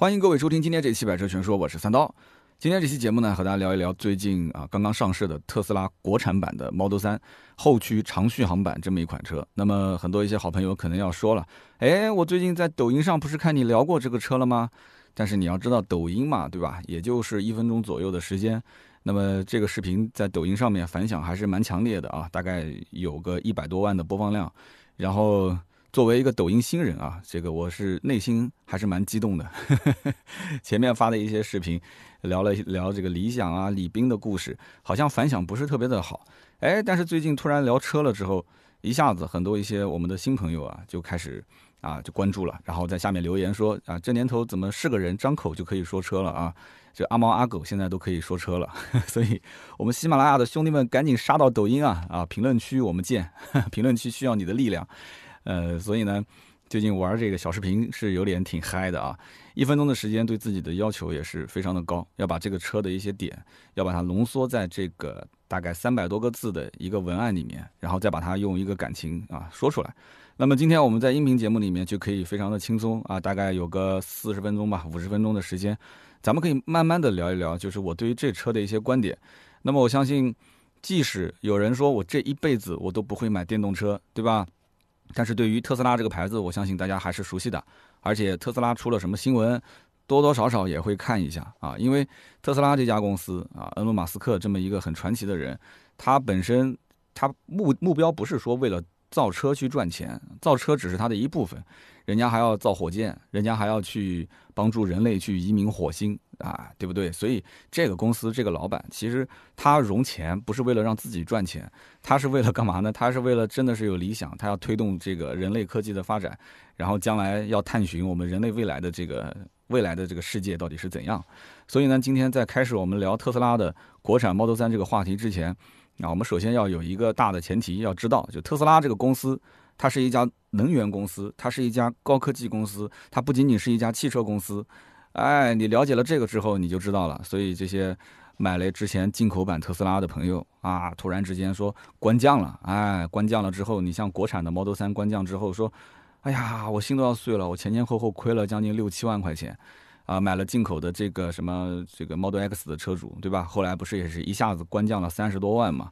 欢迎各位收听今天这期《百车全说》，我是三刀。今天这期节目呢，和大家聊一聊最近啊刚刚上市的特斯拉国产版的 Model 3后驱长续航版这么一款车。那么很多一些好朋友可能要说了，哎，我最近在抖音上不是看你聊过这个车了吗？但是你要知道，抖音嘛，对吧？也就是一分钟左右的时间。那么这个视频在抖音上面反响还是蛮强烈的啊，大概有个一百多万的播放量。然后作为一个抖音新人啊，这个我是内心还是蛮激动的。前面发的一些视频，聊了聊这个理想啊、李斌的故事，好像反响不是特别的好。哎，但是最近突然聊车了之后，一下子很多一些我们的新朋友啊就开始啊就关注了，然后在下面留言说啊，这年头怎么是个人张口就可以说车了啊？这阿猫阿狗现在都可以说车了，所以我们喜马拉雅的兄弟们赶紧杀到抖音啊啊！评论区我们见，评论区需要你的力量。呃，所以呢，最近玩这个小视频是有点挺嗨的啊！一分钟的时间对自己的要求也是非常的高，要把这个车的一些点，要把它浓缩在这个大概三百多个字的一个文案里面，然后再把它用一个感情啊说出来。那么今天我们在音频节目里面就可以非常的轻松啊，大概有个四十分钟吧，五十分钟的时间。咱们可以慢慢的聊一聊，就是我对于这车的一些观点。那么我相信，即使有人说我这一辈子我都不会买电动车，对吧？但是对于特斯拉这个牌子，我相信大家还是熟悉的。而且特斯拉出了什么新闻，多多少少也会看一下啊。因为特斯拉这家公司啊，恩隆马斯克这么一个很传奇的人，他本身他目目标不是说为了造车去赚钱，造车只是他的一部分。人家还要造火箭，人家还要去帮助人类去移民火星啊，对不对？所以这个公司这个老板其实他融钱不是为了让自己赚钱，他是为了干嘛呢？他是为了真的是有理想，他要推动这个人类科技的发展，然后将来要探寻我们人类未来的这个未来的这个世界到底是怎样。所以呢，今天在开始我们聊特斯拉的国产 Model 3这个话题之前，啊，我们首先要有一个大的前提，要知道就特斯拉这个公司。它是一家能源公司，它是一家高科技公司，它不仅仅是一家汽车公司。哎，你了解了这个之后，你就知道了。所以这些买了之前进口版特斯拉的朋友啊，突然之间说官降了，哎，官降了之后，你像国产的 Model 3官降之后说，哎呀，我心都要碎了，我前前后后亏了将近六七万块钱，啊，买了进口的这个什么这个 Model X 的车主，对吧？后来不是也是一下子官降了三十多万嘛？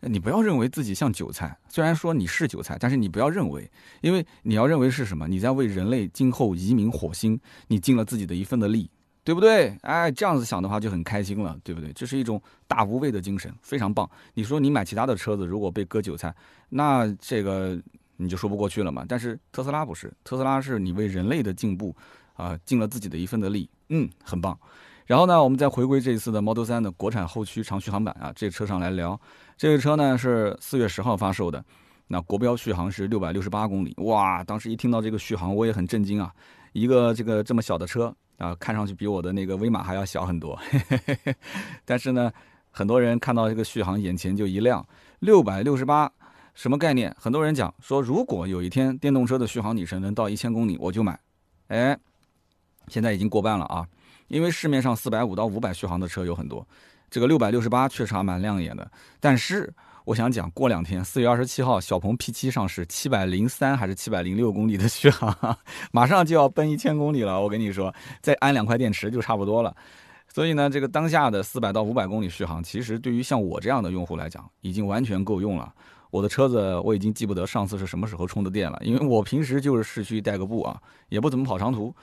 你不要认为自己像韭菜，虽然说你是韭菜，但是你不要认为，因为你要认为是什么？你在为人类今后移民火星，你尽了自己的一份的力，对不对？哎，这样子想的话就很开心了，对不对？这是一种大无畏的精神，非常棒。你说你买其他的车子，如果被割韭菜，那这个你就说不过去了嘛。但是特斯拉不是，特斯拉是你为人类的进步啊尽了自己的一份的力，嗯，很棒。然后呢，我们再回归这一次的 Model 3的国产后驱长续航版啊，这个车上来聊。这个车呢是四月十号发售的，那国标续航是六百六十八公里。哇，当时一听到这个续航，我也很震惊啊！一个这个这么小的车啊，看上去比我的那个威马还要小很多。但是呢，很多人看到这个续航，眼前就一亮。六百六十八，什么概念？很多人讲说，如果有一天电动车的续航里程能到一千公里，我就买。哎，现在已经过半了啊！因为市面上四百五到五百续航的车有很多，这个六百六十八确实还蛮亮眼的。但是我想讲，过两天四月二十七号，小鹏 P7 上市，七百零三还是七百零六公里的续航，马上就要奔一千公里了。我跟你说，再安两块电池就差不多了。所以呢，这个当下的四百到五百公里续航，其实对于像我这样的用户来讲，已经完全够用了。我的车子我已经记不得上次是什么时候充的电了，因为我平时就是市区代个步啊，也不怎么跑长途。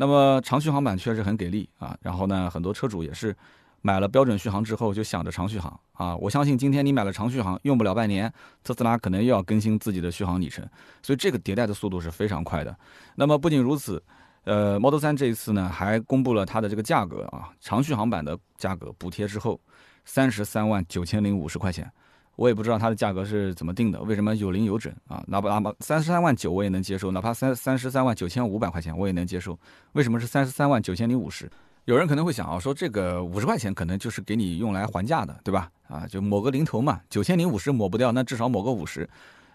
那么长续航版确实很给力啊，然后呢，很多车主也是买了标准续航之后就想着长续航啊。我相信今天你买了长续航，用不了半年，特斯拉可能又要更新自己的续航里程，所以这个迭代的速度是非常快的。那么不仅如此，呃，Model 3这一次呢还公布了它的这个价格啊，长续航版的价格补贴之后，三十三万九千零五十块钱。我也不知道它的价格是怎么定的，为什么有零有整啊？哪怕哪怕三十三万九我也能接受，哪怕三三十三万九千五百块钱我也能接受。为什么是三十三万九千零五十？有人可能会想啊，说这个五十块钱可能就是给你用来还价的，对吧？啊，就抹个零头嘛，九千零五十抹不掉，那至少抹个五十。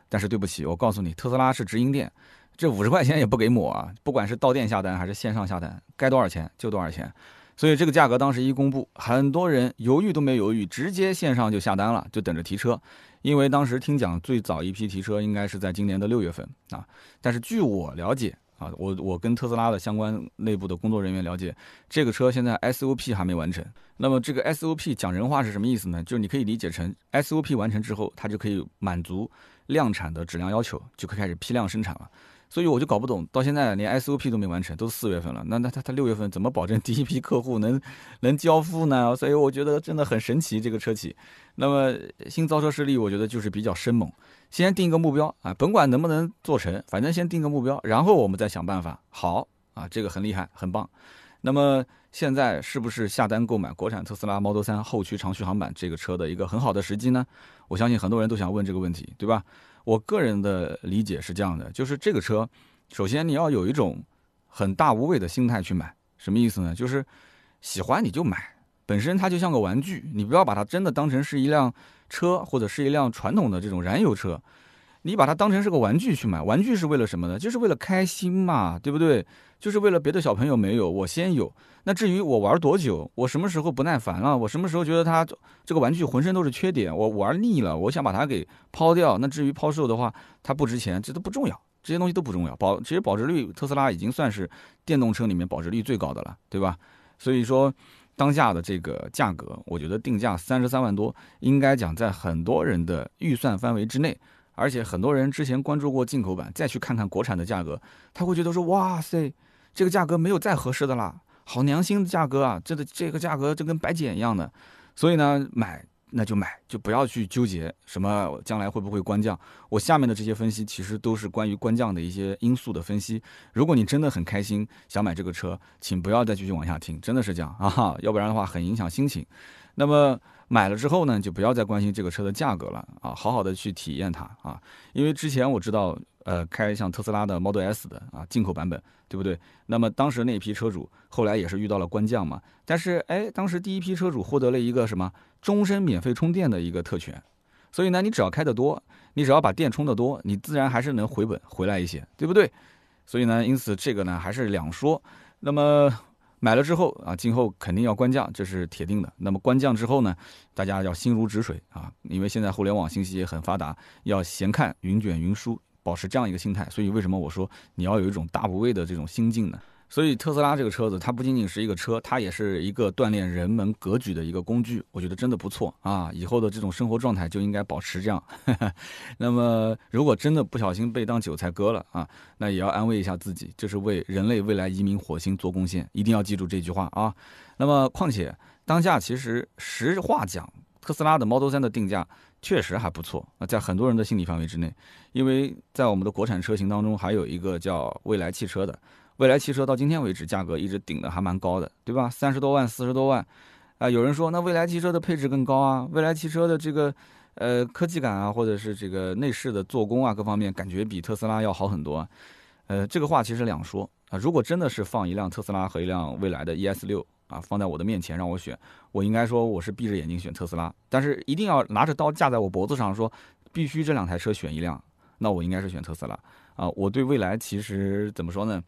但是对不起，我告诉你，特斯拉是直营店，这五十块钱也不给抹啊，不管是到店下单还是线上下单，该多少钱就多少钱。所以这个价格当时一公布，很多人犹豫都没犹豫，直接线上就下单了，就等着提车。因为当时听讲最早一批提车应该是在今年的六月份啊。但是据我了解啊，我我跟特斯拉的相关内部的工作人员了解，这个车现在 SOP 还没完成。那么这个 SOP 讲人话是什么意思呢？就是你可以理解成 SOP 完成之后，它就可以满足量产的质量要求，就可以开始批量生产了。所以我就搞不懂，到现在连 SOP 都没完成，都四月份了，那那他他六月份怎么保证第一批客户能能交付呢？所以我觉得真的很神奇这个车企。那么新造车势力，我觉得就是比较生猛，先定一个目标啊，甭管能不能做成，反正先定个目标，然后我们再想办法。好啊，这个很厉害，很棒。那么现在是不是下单购买国产特斯拉 Model 3后驱长续航版这个车的一个很好的时机呢？我相信很多人都想问这个问题，对吧？我个人的理解是这样的，就是这个车，首先你要有一种很大无畏的心态去买，什么意思呢？就是喜欢你就买，本身它就像个玩具，你不要把它真的当成是一辆车或者是一辆传统的这种燃油车，你把它当成是个玩具去买，玩具是为了什么呢？就是为了开心嘛，对不对？就是为了别的小朋友没有，我先有。那至于我玩多久，我什么时候不耐烦了，我什么时候觉得它这个玩具浑身都是缺点，我玩腻了，我想把它给抛掉。那至于抛售的话，它不值钱，这都不重要，这些东西都不重要。保其实保值率，特斯拉已经算是电动车里面保值率最高的了，对吧？所以说，当下的这个价格，我觉得定价三十三万多，应该讲在很多人的预算范围之内。而且很多人之前关注过进口版，再去看看国产的价格，他会觉得说，哇塞，这个价格没有再合适的啦。好良心的价格啊，这个这个价格就跟白捡一样的，所以呢，买那就买，就不要去纠结什么将来会不会官降。我下面的这些分析其实都是关于官降的一些因素的分析。如果你真的很开心想买这个车，请不要再继续往下听，真的是这样啊，要不然的话很影响心情。那么买了之后呢，就不要再关心这个车的价格了啊，好好的去体验它啊，因为之前我知道。呃，开像特斯拉的 Model S 的啊，进口版本，对不对？那么当时那批车主后来也是遇到了官降嘛，但是哎，当时第一批车主获得了一个什么终身免费充电的一个特权，所以呢，你只要开得多，你只要把电充得多，你自然还是能回本回来一些，对不对？所以呢，因此这个呢还是两说。那么买了之后啊，今后肯定要官降，这是铁定的。那么官降之后呢，大家要心如止水啊，因为现在互联网信息也很发达，要闲看云卷云舒。保持这样一个心态，所以为什么我说你要有一种大无畏的这种心境呢？所以特斯拉这个车子，它不仅仅是一个车，它也是一个锻炼人们格局的一个工具。我觉得真的不错啊！以后的这种生活状态就应该保持这样。那么，如果真的不小心被当韭菜割了啊，那也要安慰一下自己，这是为人类未来移民火星做贡献，一定要记住这句话啊！那么，况且当下其实实话讲，特斯拉的 Model 3的定价。确实还不错啊，在很多人的心理范围之内，因为在我们的国产车型当中，还有一个叫蔚来汽车的，未来汽车到今天为止价格一直顶的还蛮高的，对吧？三十多万、四十多万，啊，有人说那未来汽车的配置更高啊，未来汽车的这个呃科技感啊，或者是这个内饰的做工啊，各方面感觉比特斯拉要好很多，呃，这个话其实两说啊，如果真的是放一辆特斯拉和一辆未来的 ES 六。啊，放在我的面前让我选，我应该说我是闭着眼睛选特斯拉，但是一定要拿着刀架在我脖子上说，必须这两台车选一辆，那我应该是选特斯拉啊。我对未来其实怎么说呢，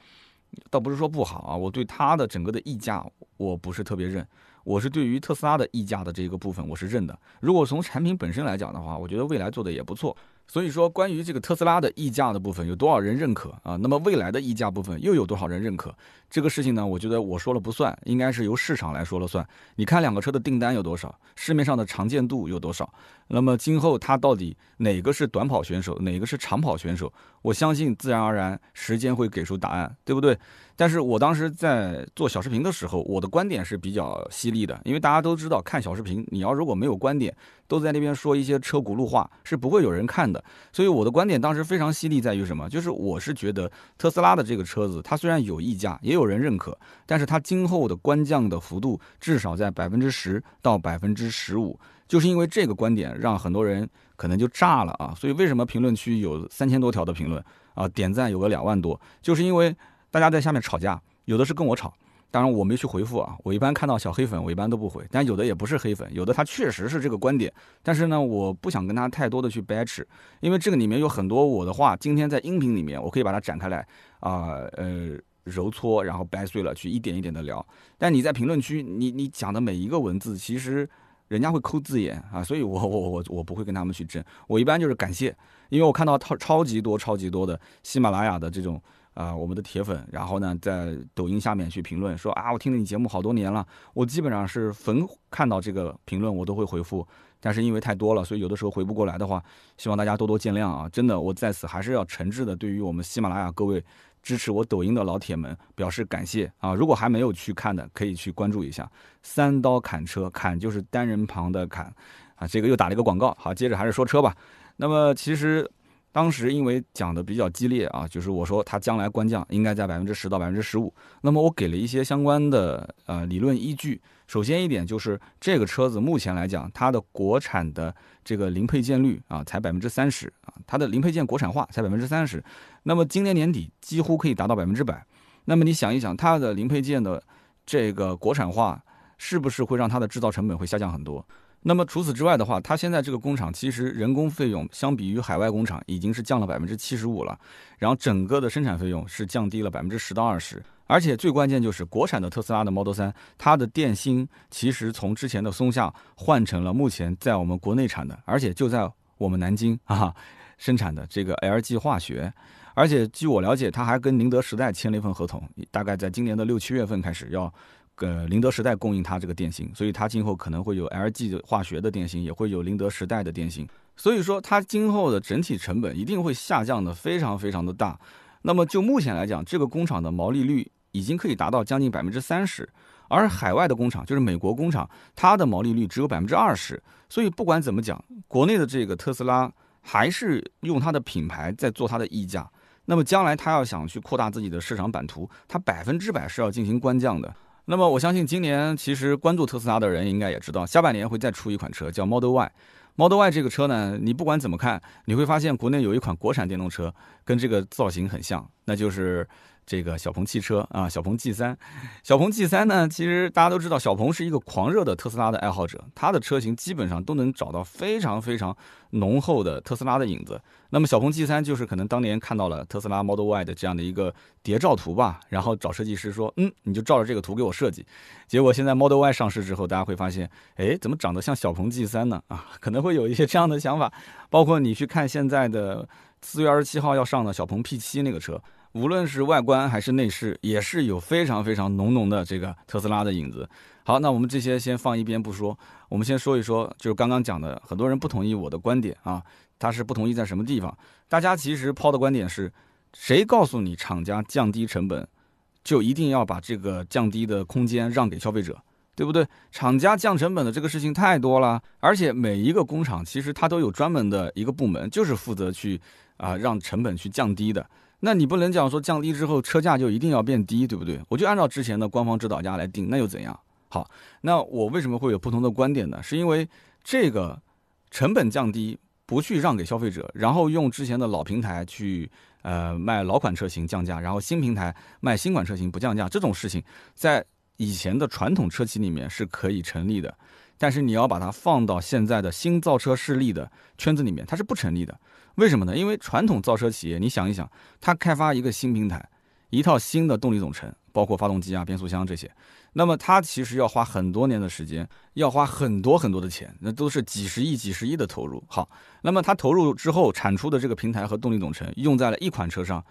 倒不是说不好啊，我对它的整个的溢价我不是特别认，我是对于特斯拉的溢价的这个部分我是认的。如果从产品本身来讲的话，我觉得未来做的也不错。所以说，关于这个特斯拉的溢价的部分有多少人认可啊？那么未来的溢价部分又有多少人认可？这个事情呢，我觉得我说了不算，应该是由市场来说了算。你看两个车的订单有多少，市面上的常见度有多少？那么今后它到底哪个是短跑选手，哪个是长跑选手？我相信自然而然时间会给出答案，对不对？但是我当时在做小视频的时候，我的观点是比较犀利的，因为大家都知道，看小视频，你要如果没有观点，都在那边说一些车轱辘话，是不会有人看的。所以我的观点当时非常犀利，在于什么？就是我是觉得特斯拉的这个车子，它虽然有溢价，也有人认可，但是它今后的官降的幅度至少在百分之十到百分之十五。就是因为这个观点，让很多人可能就炸了啊！所以为什么评论区有三千多条的评论啊，点赞有个两万多，就是因为大家在下面吵架，有的是跟我吵，当然我没去回复啊。我一般看到小黑粉，我一般都不回，但有的也不是黑粉，有的他确实是这个观点，但是呢，我不想跟他太多的去掰扯，因为这个里面有很多我的话，今天在音频里面我可以把它展开来啊，呃，揉搓，然后掰碎了去一点一点的聊。但你在评论区，你你讲的每一个文字，其实。人家会抠字眼啊，所以我我我我不会跟他们去争，我一般就是感谢，因为我看到超超级多超级多的喜马拉雅的这种啊我们的铁粉，然后呢在抖音下面去评论说啊，我听了你节目好多年了，我基本上是逢看到这个评论我都会回复，但是因为太多了，所以有的时候回不过来的话，希望大家多多见谅啊！真的，我在此还是要诚挚的对于我们喜马拉雅各位支持我抖音的老铁们表示感谢啊！如果还没有去看的，可以去关注一下三刀砍车，砍就是单人旁的砍啊，这个又打了一个广告。好，接着还是说车吧。那么其实。当时因为讲的比较激烈啊，就是我说它将来官降应该在百分之十到百分之十五，那么我给了一些相关的呃理论依据。首先一点就是这个车子目前来讲，它的国产的这个零配件率啊才百分之三十啊，它的零配件国产化才百分之三十，那么今年年底几乎可以达到百分之百。那么你想一想，它的零配件的这个国产化是不是会让它的制造成本会下降很多？那么除此之外的话，它现在这个工厂其实人工费用相比于海外工厂已经是降了百分之七十五了，然后整个的生产费用是降低了百分之十到二十，而且最关键就是国产的特斯拉的 Model 三它的电芯其实从之前的松下换成了目前在我们国内产的，而且就在我们南京啊生产的这个 LG 化学，而且据我了解，它还跟宁德时代签了一份合同，大概在今年的六七月份开始要。呃，宁德时代供应它这个电芯，所以它今后可能会有 LG 的化学的电芯，也会有宁德时代的电芯，所以说它今后的整体成本一定会下降的非常非常的大。那么就目前来讲，这个工厂的毛利率已经可以达到将近百分之三十，而海外的工厂，就是美国工厂，它的毛利率只有百分之二十。所以不管怎么讲，国内的这个特斯拉还是用它的品牌在做它的溢价。那么将来它要想去扩大自己的市场版图，它百分之百是要进行官降的。那么我相信今年其实关注特斯拉的人应该也知道，下半年会再出一款车叫 Model Y。Model Y 这个车呢，你不管怎么看，你会发现国内有一款国产电动车跟这个造型很像，那就是。这个小鹏汽车啊，小鹏 G 三，小鹏 G 三呢，其实大家都知道，小鹏是一个狂热的特斯拉的爱好者，它的车型基本上都能找到非常非常浓厚的特斯拉的影子。那么小鹏 G 三就是可能当年看到了特斯拉 Model Y 的这样的一个谍照图吧，然后找设计师说，嗯，你就照着这个图给我设计。结果现在 Model Y 上市之后，大家会发现，哎，怎么长得像小鹏 G 三呢？啊，可能会有一些这样的想法。包括你去看现在的四月二十七号要上的小鹏 P 七那个车。无论是外观还是内饰，也是有非常非常浓浓的这个特斯拉的影子。好，那我们这些先放一边不说，我们先说一说，就是刚刚讲的，很多人不同意我的观点啊，他是不同意在什么地方？大家其实抛的观点是，谁告诉你厂家降低成本，就一定要把这个降低的空间让给消费者，对不对？厂家降成本的这个事情太多了，而且每一个工厂其实它都有专门的一个部门，就是负责去啊让成本去降低的。那你不能讲说降低之后车价就一定要变低，对不对？我就按照之前的官方指导价来定，那又怎样？好，那我为什么会有不同的观点呢？是因为这个成本降低不去让给消费者，然后用之前的老平台去呃卖老款车型降价，然后新平台卖新款车型不降价，这种事情在以前的传统车企里面是可以成立的，但是你要把它放到现在的新造车势力的圈子里面，它是不成立的。为什么呢？因为传统造车企业，你想一想，它开发一个新平台，一套新的动力总成，包括发动机啊、变速箱这些，那么它其实要花很多年的时间，要花很多很多的钱，那都是几十亿、几十亿的投入。好，那么它投入之后产出的这个平台和动力总成用在了一款车上。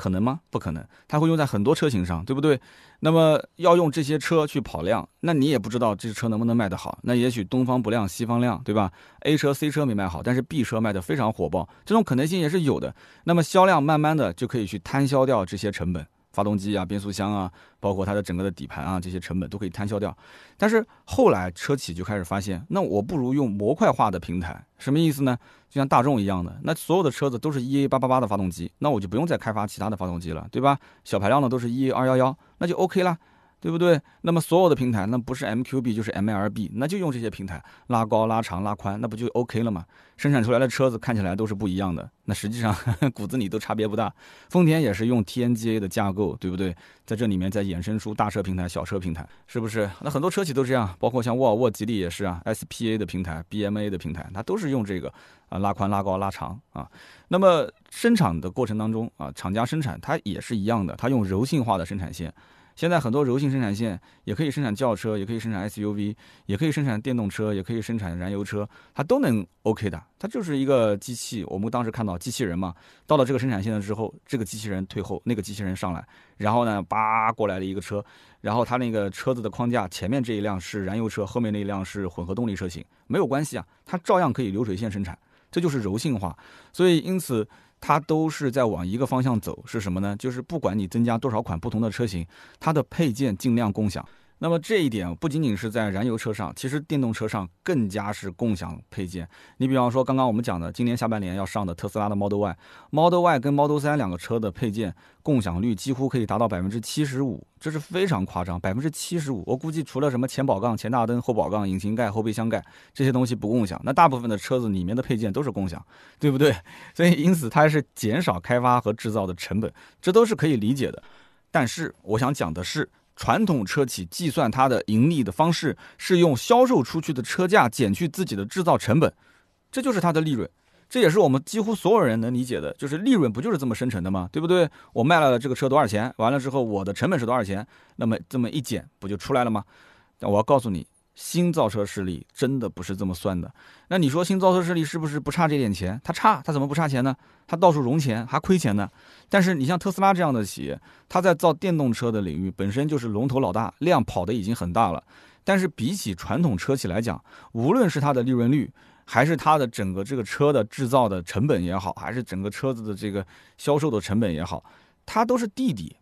可能吗？不可能，它会用在很多车型上，对不对？那么要用这些车去跑量，那你也不知道这车能不能卖得好。那也许东方不亮西方亮，对吧？A 车 C 车没卖好，但是 B 车卖得非常火爆，这种可能性也是有的。那么销量慢慢的就可以去摊销掉这些成本。发动机啊，变速箱啊，包括它的整个的底盘啊，这些成本都可以摊销掉。但是后来车企就开始发现，那我不如用模块化的平台，什么意思呢？就像大众一样的，那所有的车子都是 EA 八八八的发动机，那我就不用再开发其他的发动机了，对吧？小排量的都是 EA 二幺幺，那就 OK 啦。对不对？那么所有的平台，那不是 MQB 就是 MLB，那就用这些平台拉高、拉长、拉宽，那不就 OK 了吗？生产出来的车子看起来都是不一样的，那实际上 骨子里都差别不大。丰田也是用 TNGA 的架构，对不对？在这里面再衍生出大车平台、小车平台，是不是？那很多车企都这样，包括像沃尔沃、吉利也是啊，SPA 的平台、BMA 的平台，它都是用这个啊拉宽、拉高、拉长啊。那么生产的过程当中啊，厂家生产它也是一样的，它用柔性化的生产线。现在很多柔性生产线也可以生产轿车，也可以生产 SUV，也可以生产电动车，也可以生产燃油车，它都能 OK 的。它就是一个机器。我们当时看到机器人嘛，到了这个生产线了之后，这个机器人退后，那个机器人上来，然后呢，叭过来了一个车，然后它那个车子的框架前面这一辆是燃油车，后面那一辆是混合动力车型，没有关系啊，它照样可以流水线生产。这就是柔性化，所以因此。它都是在往一个方向走，是什么呢？就是不管你增加多少款不同的车型，它的配件尽量共享。那么这一点不仅仅是在燃油车上，其实电动车上更加是共享配件。你比方说刚刚我们讲的，今年下半年要上的特斯拉的 Model Y，Model Y 跟 Model 3两个车的配件共享率几乎可以达到百分之七十五，这是非常夸张，百分之七十五。我估计除了什么前保杠、前大灯、后保杠、引擎盖、后备箱盖这些东西不共享，那大部分的车子里面的配件都是共享，对不对？所以因此它是减少开发和制造的成本，这都是可以理解的。但是我想讲的是。传统车企计算它的盈利的方式是用销售出去的车价减去自己的制造成本，这就是它的利润。这也是我们几乎所有人能理解的，就是利润不就是这么生成的吗？对不对？我卖了这个车多少钱？完了之后我的成本是多少钱？那么这么一减不就出来了吗？但我要告诉你。新造车势力真的不是这么算的。那你说新造车势力是不是不差这点钱？他差，他怎么不差钱呢？他到处融钱还亏钱呢。但是你像特斯拉这样的企业，它在造电动车的领域本身就是龙头老大，量跑的已经很大了。但是比起传统车企来讲，无论是它的利润率，还是它的整个这个车的制造的成本也好，还是整个车子的这个销售的成本也好，它都是弟弟。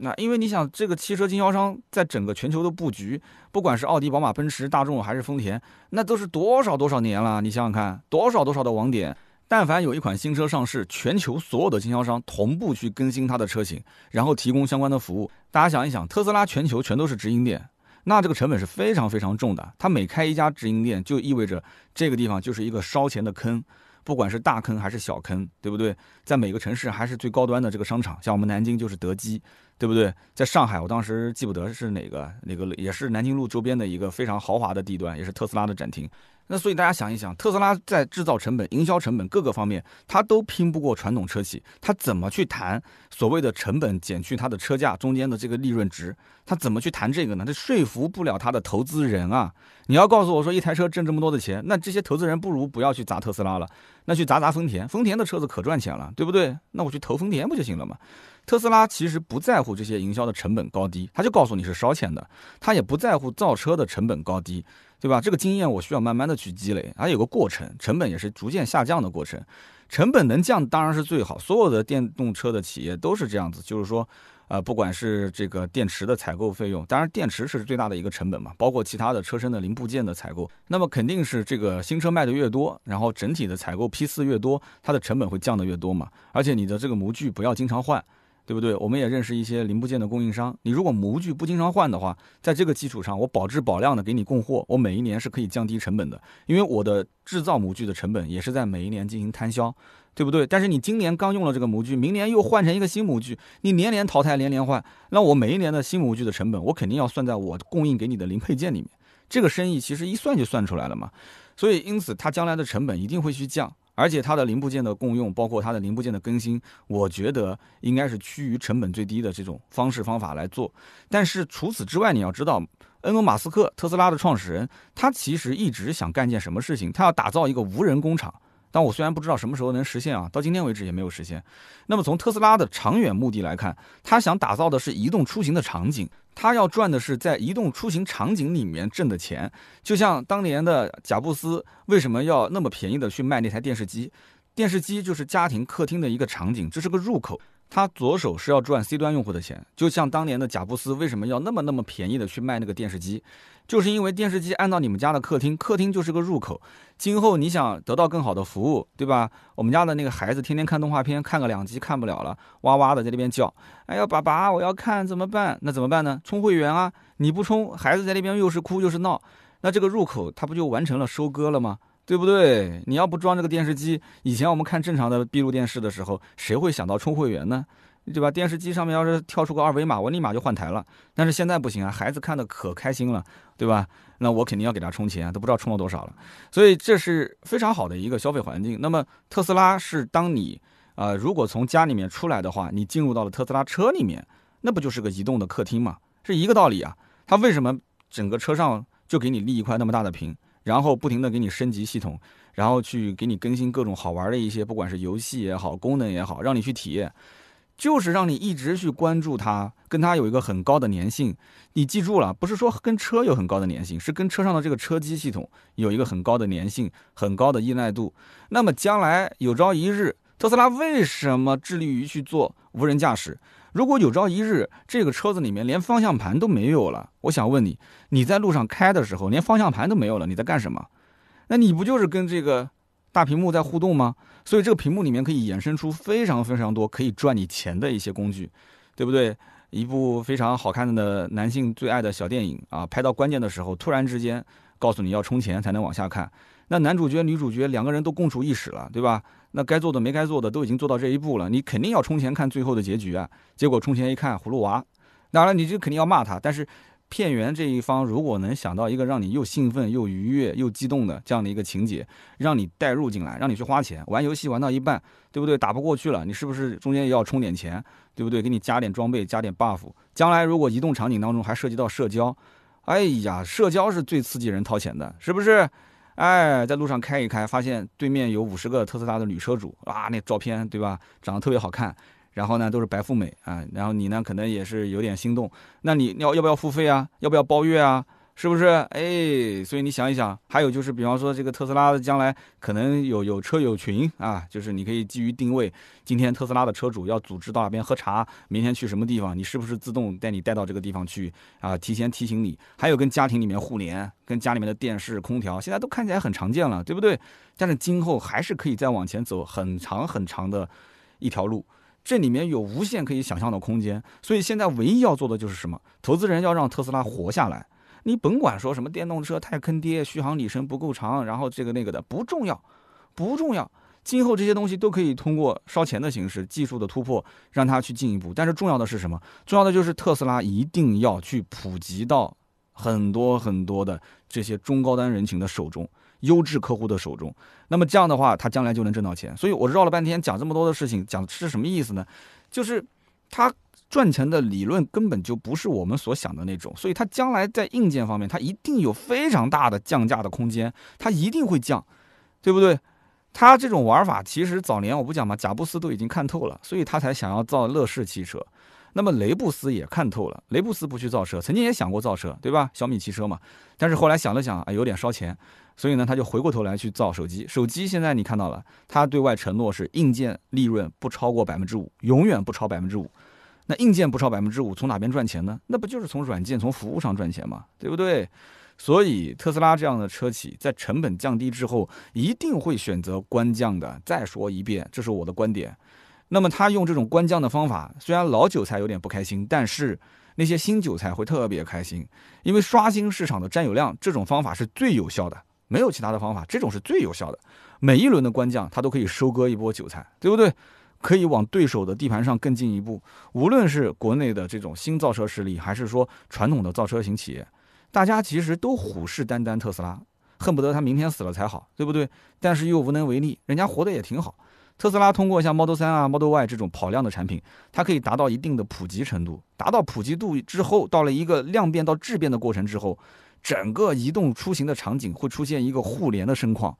那因为你想，这个汽车经销商在整个全球的布局，不管是奥迪、宝马、奔驰、大众还是丰田，那都是多少多少年了。你想想看，多少多少的网点，但凡有一款新车上市，全球所有的经销商同步去更新它的车型，然后提供相关的服务。大家想一想，特斯拉全球全都是直营店，那这个成本是非常非常重的。它每开一家直营店，就意味着这个地方就是一个烧钱的坑。不管是大坑还是小坑，对不对？在每个城市还是最高端的这个商场，像我们南京就是德基，对不对？在上海，我当时记不得是哪个，哪个也是南京路周边的一个非常豪华的地段，也是特斯拉的展厅。那所以大家想一想，特斯拉在制造成本、营销成本各个方面，它都拼不过传统车企，它怎么去谈所谓的成本减去它的车价中间的这个利润值？它怎么去谈这个呢？它说服不了它的投资人啊！你要告诉我说一台车挣这么多的钱，那这些投资人不如不要去砸特斯拉了，那去砸砸丰田，丰田的车子可赚钱了，对不对？那我去投丰田不就行了吗？特斯拉其实不在乎这些营销的成本高低，他就告诉你是烧钱的，他也不在乎造车的成本高低。对吧？这个经验我需要慢慢的去积累，还有个过程，成本也是逐渐下降的过程。成本能降当然是最好，所有的电动车的企业都是这样子，就是说，呃，不管是这个电池的采购费用，当然电池是最大的一个成本嘛，包括其他的车身的零部件的采购，那么肯定是这个新车卖的越多，然后整体的采购批次越多，它的成本会降得越多嘛。而且你的这个模具不要经常换。对不对？我们也认识一些零部件的供应商。你如果模具不经常换的话，在这个基础上，我保质保量的给你供货，我每一年是可以降低成本的。因为我的制造模具的成本也是在每一年进行摊销，对不对？但是你今年刚用了这个模具，明年又换成一个新模具，你年年淘汰，年年换，那我每一年的新模具的成本，我肯定要算在我供应给你的零配件里面。这个生意其实一算就算出来了嘛。所以因此，它将来的成本一定会去降。而且它的零部件的共用，包括它的零部件的更新，我觉得应该是趋于成本最低的这种方式方法来做。但是除此之外，你要知道，恩隆·马斯克，特斯拉的创始人，他其实一直想干件什么事情？他要打造一个无人工厂。但我虽然不知道什么时候能实现啊，到今天为止也没有实现。那么从特斯拉的长远目的来看，他想打造的是移动出行的场景，他要赚的是在移动出行场景里面挣的钱。就像当年的贾布斯为什么要那么便宜的去卖那台电视机？电视机就是家庭客厅的一个场景，这是个入口。他左手是要赚 C 端用户的钱，就像当年的贾布斯为什么要那么那么便宜的去卖那个电视机，就是因为电视机按到你们家的客厅，客厅就是个入口。今后你想得到更好的服务，对吧？我们家的那个孩子天天看动画片，看个两集看不了了，哇哇的在那边叫，哎呀，爸爸，我要看怎么办？那怎么办呢？充会员啊！你不充，孩子在那边又是哭又是闹，那这个入口他不就完成了收割了吗？对不对？你要不装这个电视机，以前我们看正常的闭路电视的时候，谁会想到充会员呢？对吧？电视机上面要是跳出个二维码，我立马就换台了。但是现在不行啊，孩子看的可开心了，对吧？那我肯定要给他充钱，都不知道充了多少了。所以这是非常好的一个消费环境。那么特斯拉是当你呃如果从家里面出来的话，你进入到了特斯拉车里面，那不就是个移动的客厅嘛？是一个道理啊。它为什么整个车上就给你立一块那么大的屏，然后不停的给你升级系统，然后去给你更新各种好玩的一些，不管是游戏也好，功能也好，让你去体验。就是让你一直去关注它，跟它有一个很高的粘性。你记住了，不是说跟车有很高的粘性，是跟车上的这个车机系统有一个很高的粘性、很高的依赖度。那么将来有朝一日，特斯拉为什么致力于去做无人驾驶？如果有朝一日这个车子里面连方向盘都没有了，我想问你，你在路上开的时候连方向盘都没有了，你在干什么？那你不就是跟这个？大屏幕在互动吗？所以这个屏幕里面可以衍生出非常非常多可以赚你钱的一些工具，对不对？一部非常好看的男性最爱的小电影啊，拍到关键的时候，突然之间告诉你要充钱才能往下看。那男主角、女主角两个人都共处一室了，对吧？那该做的没该做的都已经做到这一步了，你肯定要充钱看最后的结局啊。结果充钱一看，葫芦娃，当然你就肯定要骂他，但是。片源这一方如果能想到一个让你又兴奋又愉悦又激动的这样的一个情节，让你带入进来，让你去花钱玩游戏玩到一半，对不对？打不过去了，你是不是中间也要充点钱，对不对？给你加点装备，加点 buff。将来如果移动场景当中还涉及到社交，哎呀，社交是最刺激人掏钱的，是不是？哎，在路上开一开，发现对面有五十个特斯拉的女车主啊，那照片对吧？长得特别好看。然后呢，都是白富美啊，然后你呢，可能也是有点心动，那你要要不要付费啊？要不要包月啊？是不是？哎，所以你想一想，还有就是，比方说这个特斯拉的将来可能有有车友群啊，就是你可以基于定位，今天特斯拉的车主要组织到那边喝茶，明天去什么地方，你是不是自动带你带到这个地方去啊？提前提醒你。还有跟家庭里面互联，跟家里面的电视、空调，现在都看起来很常见了，对不对？但是今后还是可以再往前走很长很长的一条路。这里面有无限可以想象的空间，所以现在唯一要做的就是什么？投资人要让特斯拉活下来。你甭管说什么电动车太坑爹，续航里程不够长，然后这个那个的不重要，不重要。今后这些东西都可以通过烧钱的形式、技术的突破让它去进一步。但是重要的是什么？重要的就是特斯拉一定要去普及到很多很多的这些中高端人群的手中。优质客户的手中，那么这样的话，他将来就能挣到钱。所以我绕了半天讲这么多的事情，讲是什么意思呢？就是他赚钱的理论根本就不是我们所想的那种，所以他将来在硬件方面，他一定有非常大的降价的空间，他一定会降，对不对？他这种玩法其实早年我不讲嘛，贾布斯都已经看透了，所以他才想要造乐视汽车。那么雷布斯也看透了，雷布斯不去造车，曾经也想过造车，对吧？小米汽车嘛，但是后来想了想啊，有点烧钱。所以呢，他就回过头来去造手机。手机现在你看到了，他对外承诺是硬件利润不超过百分之五，永远不超百分之五。那硬件不超百分之五，从哪边赚钱呢？那不就是从软件、从服务上赚钱吗？对不对？所以特斯拉这样的车企在成本降低之后，一定会选择官降的。再说一遍，这是我的观点。那么他用这种官降的方法，虽然老韭菜有点不开心，但是那些新韭菜会特别开心，因为刷新市场的占有量，这种方法是最有效的。没有其他的方法，这种是最有效的。每一轮的官降，他都可以收割一波韭菜，对不对？可以往对手的地盘上更进一步。无论是国内的这种新造车势力，还是说传统的造车型企业，大家其实都虎视眈眈特斯拉，恨不得他明天死了才好，对不对？但是又无能为力，人家活得也挺好。特斯拉通过像 Model 3啊、Model Y 这种跑量的产品，它可以达到一定的普及程度。达到普及度之后，到了一个量变到质变的过程之后。整个移动出行的场景会出现一个互联的盛况，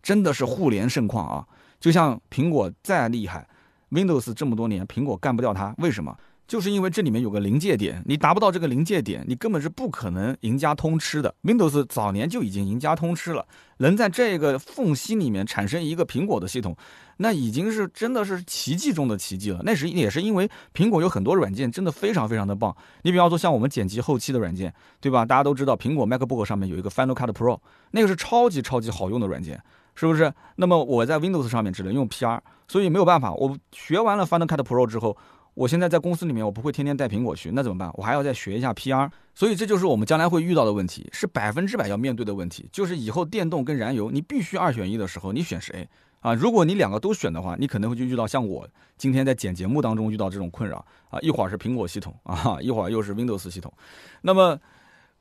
真的是互联盛况啊！就像苹果再厉害，Windows 这么多年，苹果干不掉它，为什么？就是因为这里面有个临界点，你达不到这个临界点，你根本是不可能赢家通吃的。Windows 早年就已经赢家通吃了，能在这个缝隙里面产生一个苹果的系统，那已经是真的是奇迹中的奇迹了。那是也是因为苹果有很多软件真的非常非常的棒。你比方说像我们剪辑后期的软件，对吧？大家都知道苹果 MacBook 上面有一个 Final Cut Pro，那个是超级超级好用的软件，是不是？那么我在 Windows 上面只能用 PR，所以没有办法。我学完了 Final Cut Pro 之后。我现在在公司里面，我不会天天带苹果去，那怎么办？我还要再学一下 PR，所以这就是我们将来会遇到的问题，是百分之百要面对的问题，就是以后电动跟燃油，你必须二选一的时候，你选谁啊？如果你两个都选的话，你可能会就遇到像我今天在剪节目当中遇到这种困扰啊，一会儿是苹果系统 啊，一会儿又是 Windows 系统。那么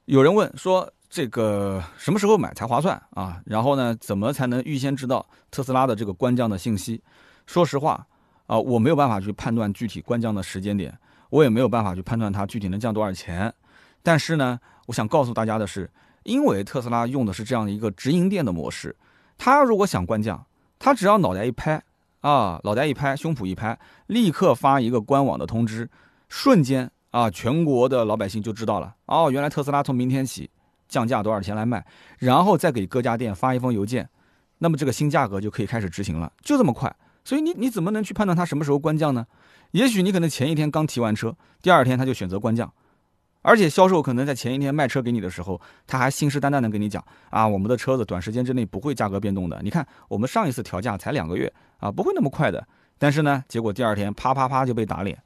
有人问说，这个什么时候买才划算啊？然后呢，怎么才能预先知道特斯拉的这个官降的信息？说实话。啊，我没有办法去判断具体关降的时间点，我也没有办法去判断它具体能降多少钱。但是呢，我想告诉大家的是，因为特斯拉用的是这样的一个直营店的模式，他如果想官降，他只要脑袋一拍啊，脑袋一拍，胸脯一拍，立刻发一个官网的通知，瞬间啊，全国的老百姓就知道了哦，原来特斯拉从明天起降价多少钱来卖，然后再给各家店发一封邮件，那么这个新价格就可以开始执行了，就这么快。所以你你怎么能去判断它什么时候官降呢？也许你可能前一天刚提完车，第二天他就选择官降，而且销售可能在前一天卖车给你的时候，他还信誓旦旦的跟你讲啊，我们的车子短时间之内不会价格变动的。你看我们上一次调价才两个月啊，不会那么快的。但是呢，结果第二天啪啪啪就被打脸。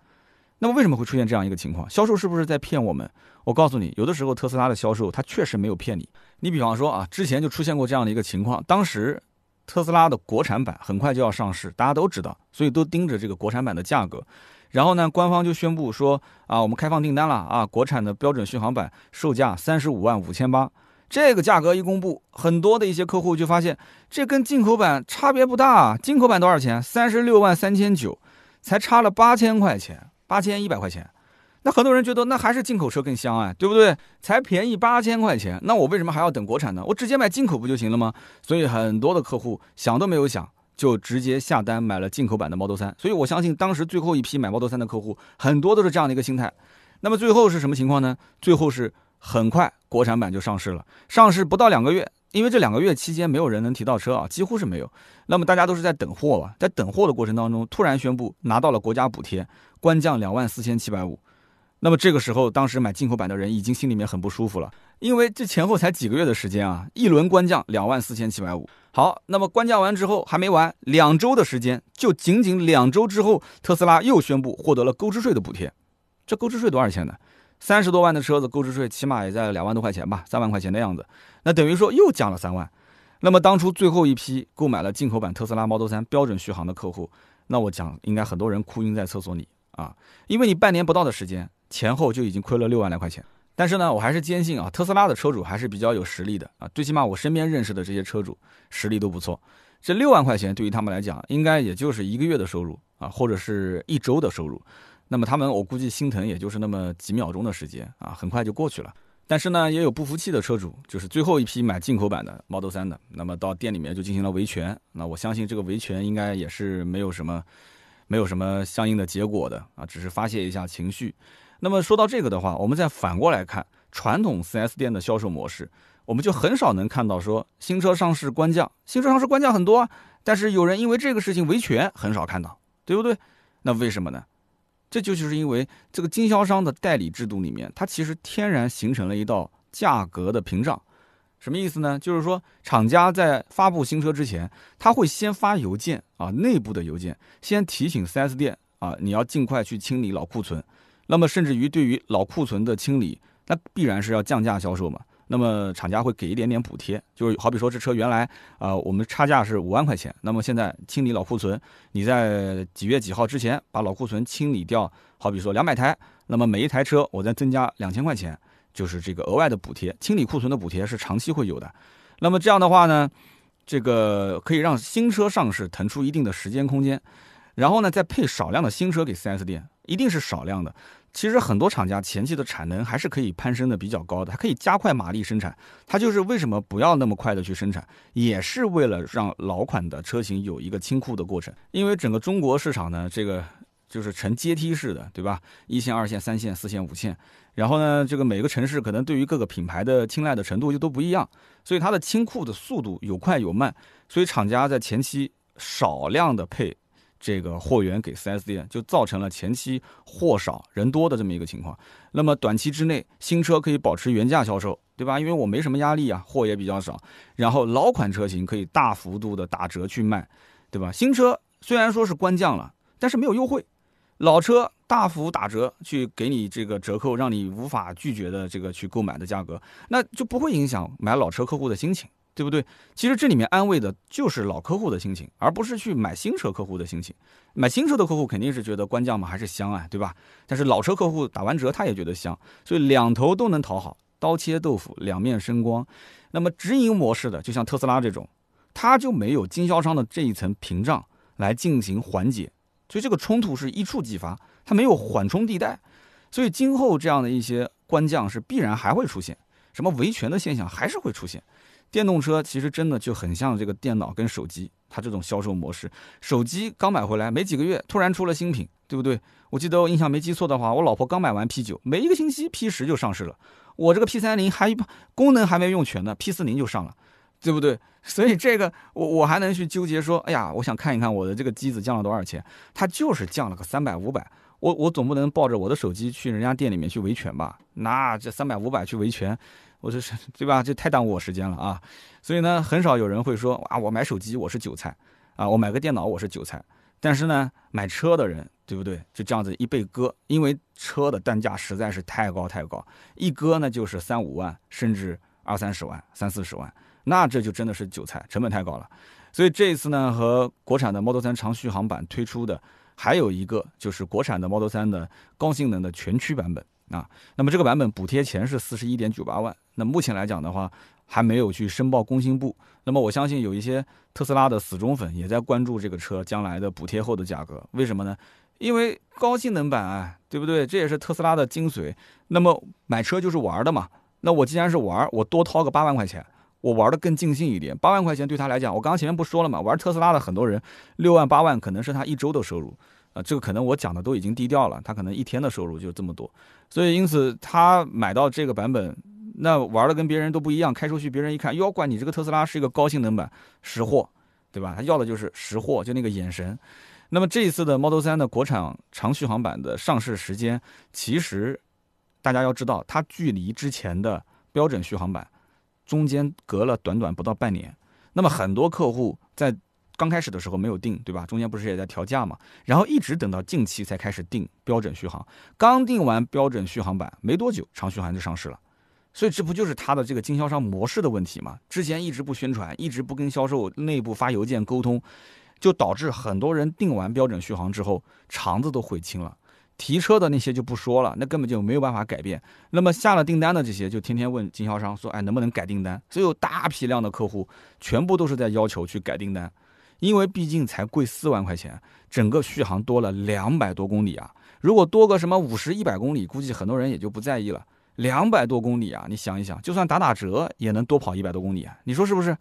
那么为什么会出现这样一个情况？销售是不是在骗我们？我告诉你，有的时候特斯拉的销售他确实没有骗你。你比方说啊，之前就出现过这样的一个情况，当时。特斯拉的国产版很快就要上市，大家都知道，所以都盯着这个国产版的价格。然后呢，官方就宣布说啊，我们开放订单了啊，国产的标准续航版售价三十五万五千八。这个价格一公布，很多的一些客户就发现这跟进口版差别不大。进口版多少钱？三十六万三千九，才差了八千块钱，八千一百块钱。那很多人觉得那还是进口车更香啊，对不对？才便宜八千块钱，那我为什么还要等国产呢？我直接买进口不就行了吗？所以很多的客户想都没有想，就直接下单买了进口版的 Model 3。所以我相信当时最后一批买 Model 3的客户，很多都是这样的一个心态。那么最后是什么情况呢？最后是很快国产版就上市了，上市不到两个月，因为这两个月期间没有人能提到车啊，几乎是没有。那么大家都是在等货吧，在等货的过程当中，突然宣布拿到了国家补贴，官降两万四千七百五。那么这个时候，当时买进口版的人已经心里面很不舒服了，因为这前后才几个月的时间啊，一轮官降两万四千七百五。好，那么官降完之后还没完，两周的时间，就仅仅两周之后，特斯拉又宣布获得了购置税的补贴。这购置税多少钱呢？三十多万的车子购置税起码也在两万多块钱吧，三万块钱的样子。那等于说又降了三万。那么当初最后一批购买了进口版特斯拉 Model 3标准续航的客户，那我讲应该很多人哭晕在厕所里啊，因为你半年不到的时间。前后就已经亏了六万来块钱，但是呢，我还是坚信啊，特斯拉的车主还是比较有实力的啊，最起码我身边认识的这些车主实力都不错。这六万块钱对于他们来讲，应该也就是一个月的收入啊，或者是一周的收入。那么他们我估计心疼也就是那么几秒钟的时间啊，很快就过去了。但是呢，也有不服气的车主，就是最后一批买进口版的 Model 3的，那么到店里面就进行了维权。那我相信这个维权应该也是没有什么，没有什么相应的结果的啊，只是发泄一下情绪。那么说到这个的话，我们再反过来看传统 4S 店的销售模式，我们就很少能看到说新车上市官降，新车上市官降很多，但是有人因为这个事情维权很少看到，对不对？那为什么呢？这就是因为这个经销商的代理制度里面，它其实天然形成了一道价格的屏障。什么意思呢？就是说厂家在发布新车之前，他会先发邮件啊，内部的邮件，先提醒 4S 店啊，你要尽快去清理老库存。那么，甚至于对于老库存的清理，那必然是要降价销售嘛。那么厂家会给一点点补贴，就是好比说这车原来啊，我们差价是五万块钱，那么现在清理老库存，你在几月几号之前把老库存清理掉，好比说两百台，那么每一台车我再增加两千块钱，就是这个额外的补贴。清理库存的补贴是长期会有的。那么这样的话呢，这个可以让新车上市腾出一定的时间空间，然后呢再配少量的新车给 4S 店，一定是少量的。其实很多厂家前期的产能还是可以攀升的比较高的，它可以加快马力生产。它就是为什么不要那么快的去生产，也是为了让老款的车型有一个清库的过程。因为整个中国市场呢，这个就是呈阶梯式的，对吧？一线、二线、三线、四线、五线，然后呢，这个每个城市可能对于各个品牌的青睐的程度就都不一样，所以它的清库的速度有快有慢。所以厂家在前期少量的配。这个货源给 4S 店，就造成了前期货少人多的这么一个情况。那么短期之内，新车可以保持原价销售，对吧？因为我没什么压力啊，货也比较少。然后老款车型可以大幅度的打折去卖，对吧？新车虽然说是官降了，但是没有优惠。老车大幅打折去给你这个折扣，让你无法拒绝的这个去购买的价格，那就不会影响买老车客户的心情。对不对？其实这里面安慰的就是老客户的心情，而不是去买新车客户的心情。买新车的客户肯定是觉得官降嘛还是香啊，对吧？但是老车客户打完折他也觉得香，所以两头都能讨好，刀切豆腐两面生光。那么直营模式的，就像特斯拉这种，它就没有经销商的这一层屏障来进行缓解，所以这个冲突是一触即发，它没有缓冲地带。所以今后这样的一些官降是必然还会出现，什么维权的现象还是会出现。电动车其实真的就很像这个电脑跟手机，它这种销售模式。手机刚买回来没几个月，突然出了新品，对不对？我记得我印象没记错的话，我老婆刚买完 P 九，没一个星期 P 十就上市了。我这个 P 三零还功能还没用全呢，P 四零就上了，对不对？所以这个我我还能去纠结说，哎呀，我想看一看我的这个机子降了多少钱，它就是降了个三百五百。我我总不能抱着我的手机去人家店里面去维权吧？那这三百五百去维权，我这是对吧？这太耽误我时间了啊！所以呢，很少有人会说啊，我买手机我是韭菜啊，我买个电脑我是韭菜。但是呢，买车的人对不对？就这样子一被割，因为车的单价实在是太高太高，一割呢就是三五万，甚至二三十万、三四十万，那这就真的是韭菜，成本太高了。所以这一次呢，和国产的 Model 3长续航版推出的。还有一个就是国产的 Model 3的高性能的全驱版本啊，那么这个版本补贴钱是四十一点九八万，那目前来讲的话还没有去申报工信部，那么我相信有一些特斯拉的死忠粉也在关注这个车将来的补贴后的价格，为什么呢？因为高性能版啊，对不对？这也是特斯拉的精髓。那么买车就是玩的嘛，那我既然是玩，我多掏个八万块钱。我玩的更尽兴一点，八万块钱对他来讲，我刚刚前面不说了嘛，玩特斯拉的很多人，六万八万可能是他一周的收入，啊，这个可能我讲的都已经低调了，他可能一天的收入就这么多，所以因此他买到这个版本，那玩的跟别人都不一样，开出去别人一看，哟，管你这个特斯拉是一个高性能版，识货，对吧？他要的就是识货，就那个眼神。那么这一次的 Model 3的国产长续航版的上市时间，其实大家要知道，它距离之前的标准续航版。中间隔了短短不到半年，那么很多客户在刚开始的时候没有定，对吧？中间不是也在调价嘛？然后一直等到近期才开始定标准续航，刚定完标准续航版没多久，长续航就上市了。所以这不就是他的这个经销商模式的问题吗？之前一直不宣传，一直不跟销售内部发邮件沟通，就导致很多人定完标准续航之后肠子都悔青了。提车的那些就不说了，那根本就没有办法改变。那么下了订单的这些，就天天问经销商说：“哎，能不能改订单？”所以有大批量的客户全部都是在要求去改订单，因为毕竟才贵四万块钱，整个续航多了两百多公里啊！如果多个什么五十一百公里，估计很多人也就不在意了。两百多公里啊，你想一想，就算打打折也能多跑一百多公里啊，你说是不是？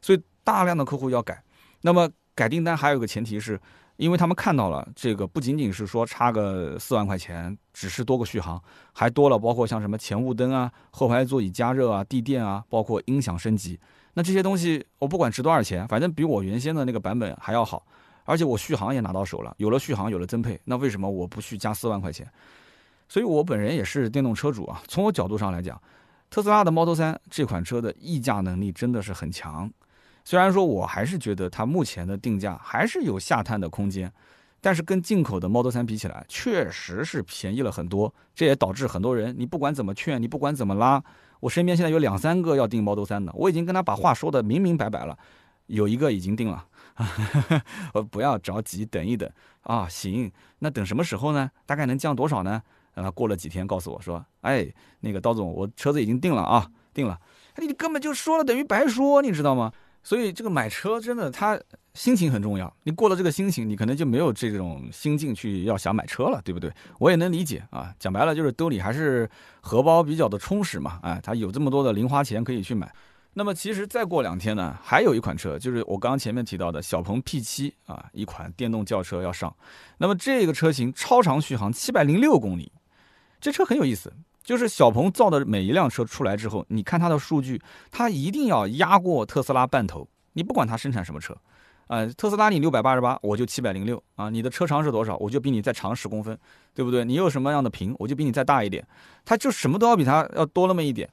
所以大量的客户要改，那么改订单还有一个前提是。因为他们看到了这个，不仅仅是说差个四万块钱，只是多个续航，还多了包括像什么前雾灯啊、后排座椅加热啊、地垫啊，包括音响升级。那这些东西我不管值多少钱，反正比我原先的那个版本还要好，而且我续航也拿到手了，有了续航，有了增配，那为什么我不去加四万块钱？所以我本人也是电动车主啊，从我角度上来讲，特斯拉的 Model 3这款车的溢价能力真的是很强。虽然说我还是觉得它目前的定价还是有下探的空间，但是跟进口的 Model 3比起来，确实是便宜了很多。这也导致很多人，你不管怎么劝，你不管怎么拉，我身边现在有两三个要订 Model 3的，我已经跟他把话说的明明白白了，有一个已经定了，我不要着急，等一等啊，行，那等什么时候呢？大概能降多少呢？啊，过了几天告诉我说，哎，那个刀总，我车子已经定了啊，定了，你根本就说了等于白说，你知道吗？所以这个买车真的，他心情很重要。你过了这个心情，你可能就没有这种心境去要想买车了，对不对？我也能理解啊。讲白了就是兜里还是荷包比较的充实嘛。哎，他有这么多的零花钱可以去买。那么其实再过两天呢，还有一款车，就是我刚刚前面提到的小鹏 P7 啊，一款电动轿车要上。那么这个车型超长续航七百零六公里，这车很有意思。就是小鹏造的每一辆车出来之后，你看它的数据，它一定要压过特斯拉半头。你不管它生产什么车，啊，特斯拉你六百八十八，我就七百零六啊。你的车长是多少，我就比你再长十公分，对不对？你有什么样的屏，我就比你再大一点。它就什么都要比它要多那么一点。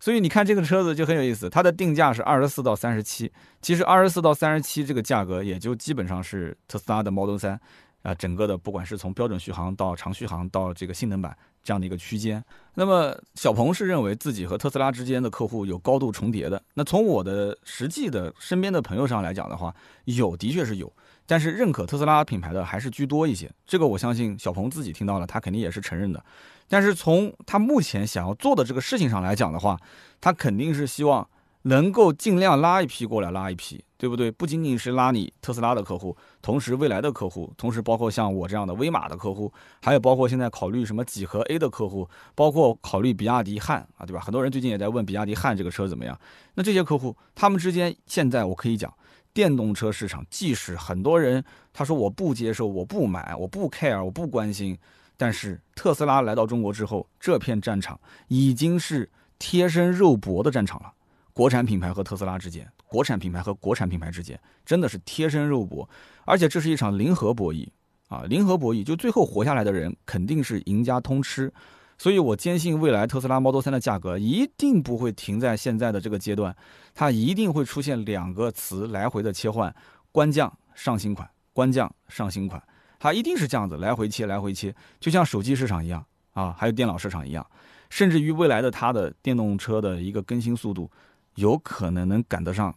所以你看这个车子就很有意思，它的定价是二十四到三十七。其实二十四到三十七这个价格，也就基本上是特斯拉的 Model 3。啊，整个的不管是从标准续航到长续航到这个性能版这样的一个区间，那么小鹏是认为自己和特斯拉之间的客户有高度重叠的。那从我的实际的身边的朋友上来讲的话，有的确是有，但是认可特斯拉品牌的还是居多一些。这个我相信小鹏自己听到了，他肯定也是承认的。但是从他目前想要做的这个事情上来讲的话，他肯定是希望能够尽量拉一批过来，拉一批。对不对？不仅仅是拉你特斯拉的客户，同时未来的客户，同时包括像我这样的威马的客户，还有包括现在考虑什么几何 A 的客户，包括考虑比亚迪汉啊，对吧？很多人最近也在问比亚迪汉这个车怎么样。那这些客户，他们之间现在我可以讲，电动车市场，即使很多人他说我不接受，我不买，我不 care，我不关心，但是特斯拉来到中国之后，这片战场已经是贴身肉搏的战场了。国产品牌和特斯拉之间，国产品牌和国产品牌之间，真的是贴身肉搏，而且这是一场零和博弈啊！零和博弈，就最后活下来的人肯定是赢家通吃，所以我坚信未来特斯拉 Model 3的价格一定不会停在现在的这个阶段，它一定会出现两个词来回的切换：官降上新款，官降上新款，它一定是这样子来回切，来回切，就像手机市场一样啊，还有电脑市场一样，甚至于未来的它的电动车的一个更新速度。有可能能赶得上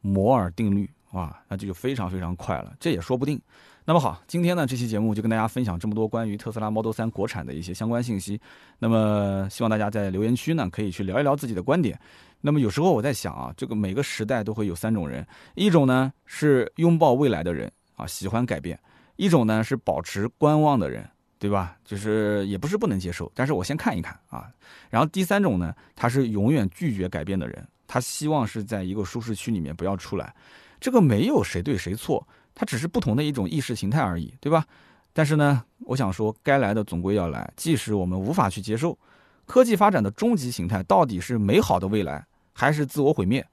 摩尔定律啊，那这就非常非常快了，这也说不定。那么好，今天呢这期节目就跟大家分享这么多关于特斯拉 Model 3国产的一些相关信息。那么希望大家在留言区呢可以去聊一聊自己的观点。那么有时候我在想啊，这个每个时代都会有三种人，一种呢是拥抱未来的人啊，喜欢改变；一种呢是保持观望的人，对吧？就是也不是不能接受，但是我先看一看啊。然后第三种呢，他是永远拒绝改变的人。他希望是在一个舒适区里面不要出来，这个没有谁对谁错，它只是不同的一种意识形态而已，对吧？但是呢，我想说，该来的总归要来，即使我们无法去接受，科技发展的终极形态到底是美好的未来，还是自我毁灭？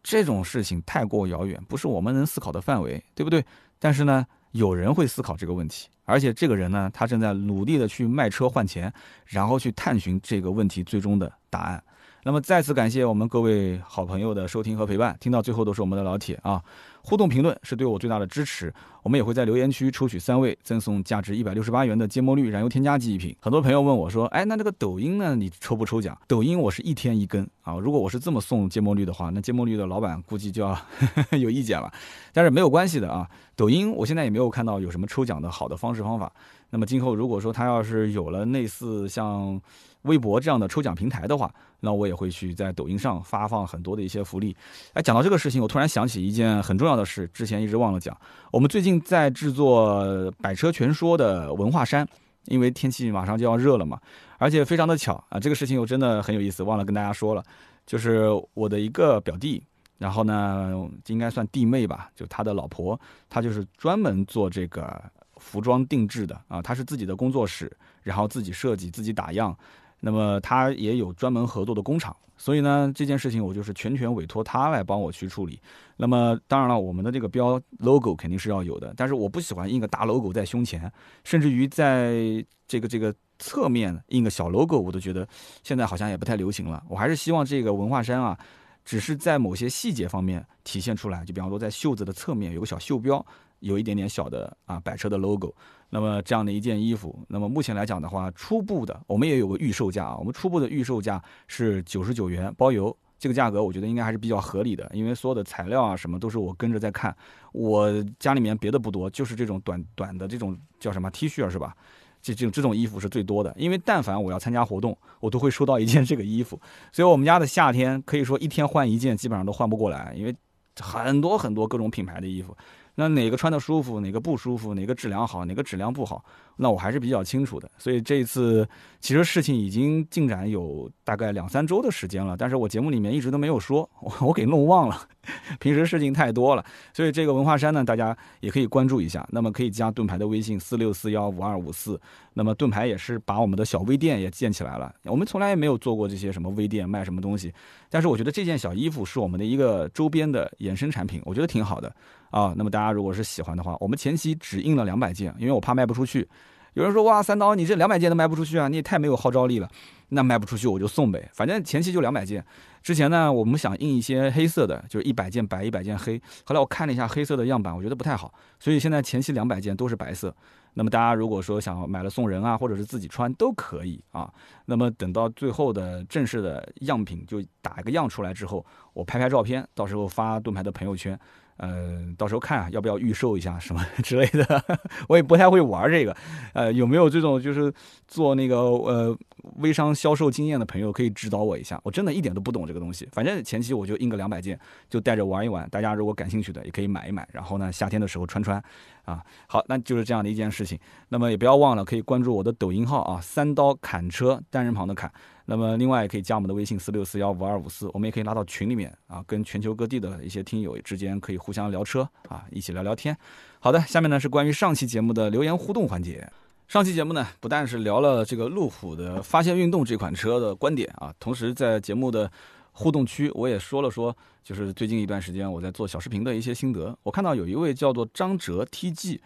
这种事情太过遥远，不是我们能思考的范围，对不对？但是呢，有人会思考这个问题，而且这个人呢，他正在努力的去卖车换钱，然后去探寻这个问题最终的答案。那么再次感谢我们各位好朋友的收听和陪伴，听到最后都是我们的老铁啊！互动评论是对我最大的支持，我们也会在留言区抽取三位，赠送价值一百六十八元的芥末绿燃油添加剂一瓶。很多朋友问我说：“哎，那这个抖音呢？你抽不抽奖？”抖音我是一天一根啊！如果我是这么送芥末绿的话，那芥末绿的老板估计就要 有意见了。但是没有关系的啊，抖音我现在也没有看到有什么抽奖的好的方式方法。那么今后如果说他要是有了类似像……微博这样的抽奖平台的话，那我也会去在抖音上发放很多的一些福利。哎，讲到这个事情，我突然想起一件很重要的事，之前一直忘了讲。我们最近在制作《百车全说》的文化衫，因为天气马上就要热了嘛，而且非常的巧啊，这个事情我真的很有意思，忘了跟大家说了。就是我的一个表弟，然后呢，应该算弟妹吧，就他的老婆，他就是专门做这个服装定制的啊，他是自己的工作室，然后自己设计，自己打样。那么他也有专门合作的工厂，所以呢，这件事情我就是全权委托他来帮我去处理。那么当然了，我们的这个标 logo 肯定是要有的，但是我不喜欢印个大 logo 在胸前，甚至于在这个这个侧面印个小 logo，我都觉得现在好像也不太流行了。我还是希望这个文化衫啊，只是在某些细节方面体现出来，就比方说在袖子的侧面有个小袖标。有一点点小的啊，百车的 logo，那么这样的一件衣服，那么目前来讲的话，初步的我们也有个预售价啊，我们初步的预售价是九十九元包邮，这个价格我觉得应该还是比较合理的，因为所有的材料啊什么都是我跟着在看，我家里面别的不多，就是这种短短的这种叫什么 T 恤是吧？这这种这种衣服是最多的，因为但凡我要参加活动，我都会收到一件这个衣服，所以我们家的夏天可以说一天换一件，基本上都换不过来，因为很多很多各种品牌的衣服。那哪个穿的舒服，哪个不舒服，哪个质量好，哪个质量不好，那我还是比较清楚的。所以这一次其实事情已经进展有大概两三周的时间了，但是我节目里面一直都没有说，我我给弄忘了。平时事情太多了，所以这个文化衫呢，大家也可以关注一下。那么可以加盾牌的微信四六四幺五二五四。那么盾牌也是把我们的小微店也建起来了。我们从来也没有做过这些什么微店卖什么东西，但是我觉得这件小衣服是我们的一个周边的衍生产品，我觉得挺好的。啊，那么大家如果是喜欢的话，我们前期只印了两百件，因为我怕卖不出去。有人说哇，三刀你这两百件都卖不出去啊，你也太没有号召力了。那卖不出去我就送呗，反正前期就两百件。之前呢，我们想印一些黑色的，就是一百件白，一百件黑。后来我看了一下黑色的样板，我觉得不太好，所以现在前期两百件都是白色。那么大家如果说想买了送人啊，或者是自己穿都可以啊。那么等到最后的正式的样品就打一个样出来之后，我拍拍照片，到时候发盾牌的朋友圈。呃，到时候看啊，要不要预售一下什么 之类的，我也不太会玩这个。呃，有没有这种就是做那个呃微商销售经验的朋友可以指导我一下，我真的一点都不懂这个东西。反正前期我就印个两百件，就带着玩一玩。大家如果感兴趣的，也可以买一买。然后呢，夏天的时候穿穿，啊，好，那就是这样的一件事情。那么也不要忘了，可以关注我的抖音号啊，三刀砍车单人旁的砍。那么另外也可以加我们的微信四六四幺五二五四，我们也可以拉到群里面啊，跟全球各地的一些听友之间可以互相聊车啊，一起聊聊天。好的，下面呢是关于上期节目的留言互动环节。上期节目呢，不但是聊了这个路虎的发现运动这款车的观点啊，同时在节目的互动区，我也说了说，就是最近一段时间我在做小视频的一些心得。我看到有一位叫做张哲 TG，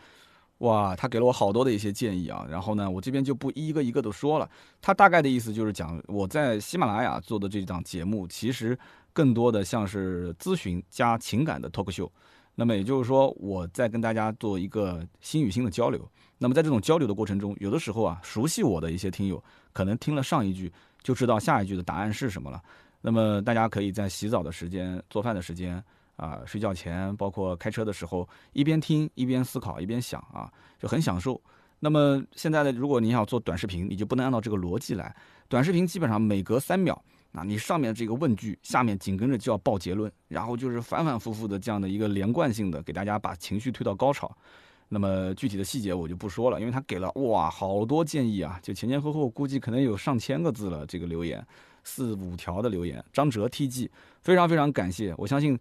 哇，他给了我好多的一些建议啊。然后呢，我这边就不一个一个的说了。他大概的意思就是讲，我在喜马拉雅做的这档节目，其实更多的像是咨询加情感的 talk show。那么也就是说，我在跟大家做一个心与心的交流。那么在这种交流的过程中，有的时候啊，熟悉我的一些听友，可能听了上一句就知道下一句的答案是什么了。那么大家可以在洗澡的时间、做饭的时间啊、睡觉前，包括开车的时候，一边听一边思考一边想啊，就很享受。那么现在呢，如果你想做短视频，你就不能按照这个逻辑来。短视频基本上每隔三秒，那你上面这个问句，下面紧跟着就要报结论，然后就是反反复复的这样的一个连贯性的给大家把情绪推到高潮。那么具体的细节我就不说了，因为他给了哇好多建议啊，就前前后后估计可能有上千个字了，这个留言四五条的留言。张哲 TG 非常非常感谢，我相信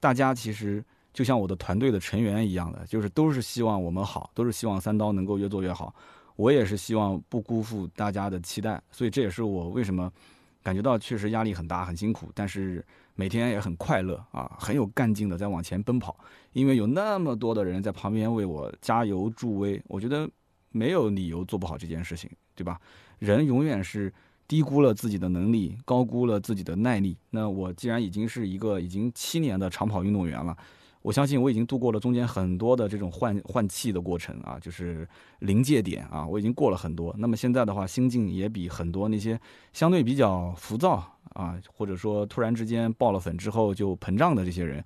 大家其实就像我的团队的成员一样的，就是都是希望我们好，都是希望三刀能够越做越好。我也是希望不辜负大家的期待，所以这也是我为什么感觉到确实压力很大、很辛苦，但是。每天也很快乐啊，很有干劲的在往前奔跑，因为有那么多的人在旁边为我加油助威，我觉得没有理由做不好这件事情，对吧？人永远是低估了自己的能力，高估了自己的耐力。那我既然已经是一个已经七年的长跑运动员了。我相信我已经度过了中间很多的这种换换气的过程啊，就是临界点啊，我已经过了很多。那么现在的话，心境也比很多那些相对比较浮躁啊，或者说突然之间爆了粉之后就膨胀的这些人，